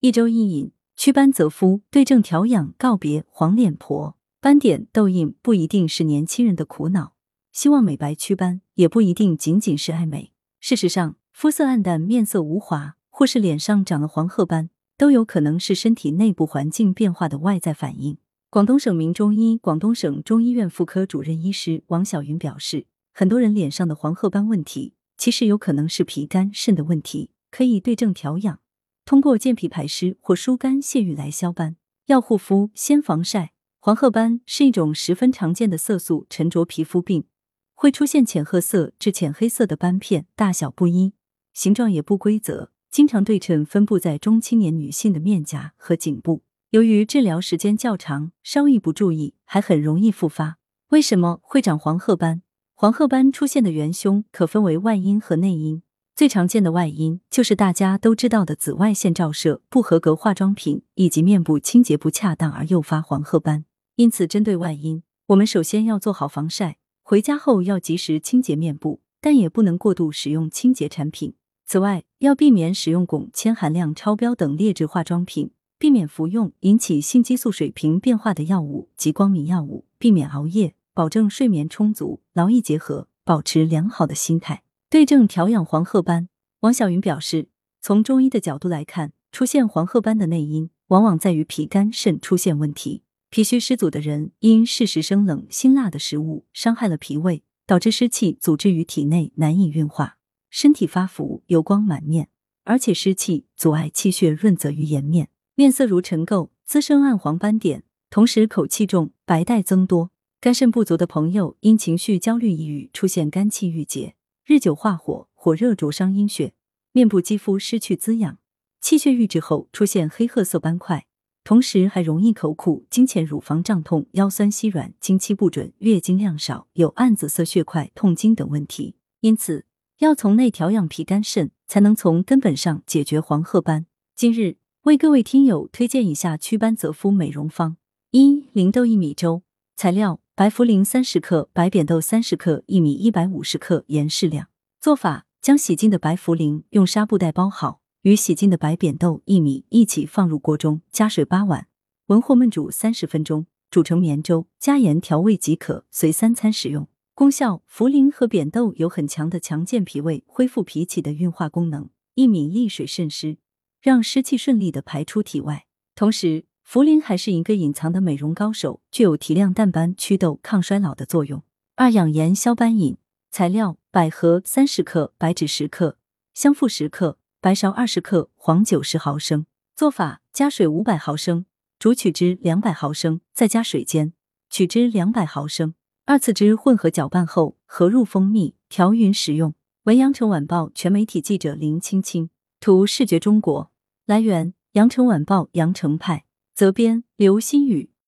一周一饮，祛斑泽肤，对症调养，告别黄脸婆。斑点、痘印不一定是年轻人的苦恼，希望美白祛斑也不一定仅仅是爱美。事实上，肤色暗淡、面色无华，或是脸上长了黄褐斑，都有可能是身体内部环境变化的外在反应。广东省名中医广东省中医院妇科主任医师王晓云表示，很多人脸上的黄褐斑问题，其实有可能是脾肝肾的问题，可以对症调养，通过健脾排湿或疏肝泄郁来消斑。要护肤，先防晒。黄褐斑是一种十分常见的色素沉着皮肤病，会出现浅褐色至浅黑色的斑片，大小不一，形状也不规则，经常对称分布在中青年女性的面颊和颈部。由于治疗时间较长，稍一不注意，还很容易复发。为什么会长黄褐斑？黄褐斑出现的元凶可分为外因和内因。最常见的外因就是大家都知道的紫外线照射、不合格化妆品以及面部清洁不恰当而诱发黄褐斑。因此，针对外因，我们首先要做好防晒，回家后要及时清洁面部，但也不能过度使用清洁产品。此外，要避免使用汞、铅含量超标等劣质化妆品。避免服用引起性激素水平变化的药物及光明药物，避免熬夜，保证睡眠充足，劳逸结合，保持良好的心态，对症调养黄褐斑。王晓云表示，从中医的角度来看，出现黄褐斑的内因往往在于脾肝肾出现问题。脾虚湿阻的人，因适时生冷辛辣的食物伤害了脾胃，导致湿气阻滞于体内，难以运化，身体发福，油光满面，而且湿气阻碍气血润泽于颜面。面色如尘垢，滋生暗黄斑点，同时口气重，白带增多。肝肾不足的朋友，因情绪焦虑、抑郁，出现肝气郁结，日久化火，火热灼伤阴血，面部肌肤失去滋养，气血郁滞后出现黑褐色斑块，同时还容易口苦、经前乳房胀痛、腰酸膝软、经期不准、月经量少、有暗紫色血块、痛经等问题。因此，要从内调养脾肝肾，才能从根本上解决黄褐斑。今日。为各位听友推荐以下祛斑泽肤美容方：一、零豆薏米粥。材料：白茯苓三十克，白扁豆三十克，薏米一百五十克，盐适量。做法：将洗净的白茯苓用纱布袋包好，与洗净的白扁豆、薏米一起放入锅中，加水八碗，文火焖煮三十分钟，煮成绵粥，加盐调味即可，随三餐食用。功效：茯苓和扁豆有很强的强健脾胃、恢复脾气的运化功能，薏米利水渗湿。让湿气顺利的排出体外，同时茯苓还是一个隐藏的美容高手，具有提亮淡斑、祛痘、抗衰老的作用。二养颜消斑饮材料：百合三十克，白芷十克，香附十克，白芍二十克，黄酒十毫升。做法：加水五百毫升，煮取汁两百毫升，再加水煎，取汁两百毫升，二次汁混合搅拌后合入蜂蜜，调匀食用。文阳城晚报全媒体记者林青青。图视觉中国来源：羊城晚报羊城派，责编：刘新宇。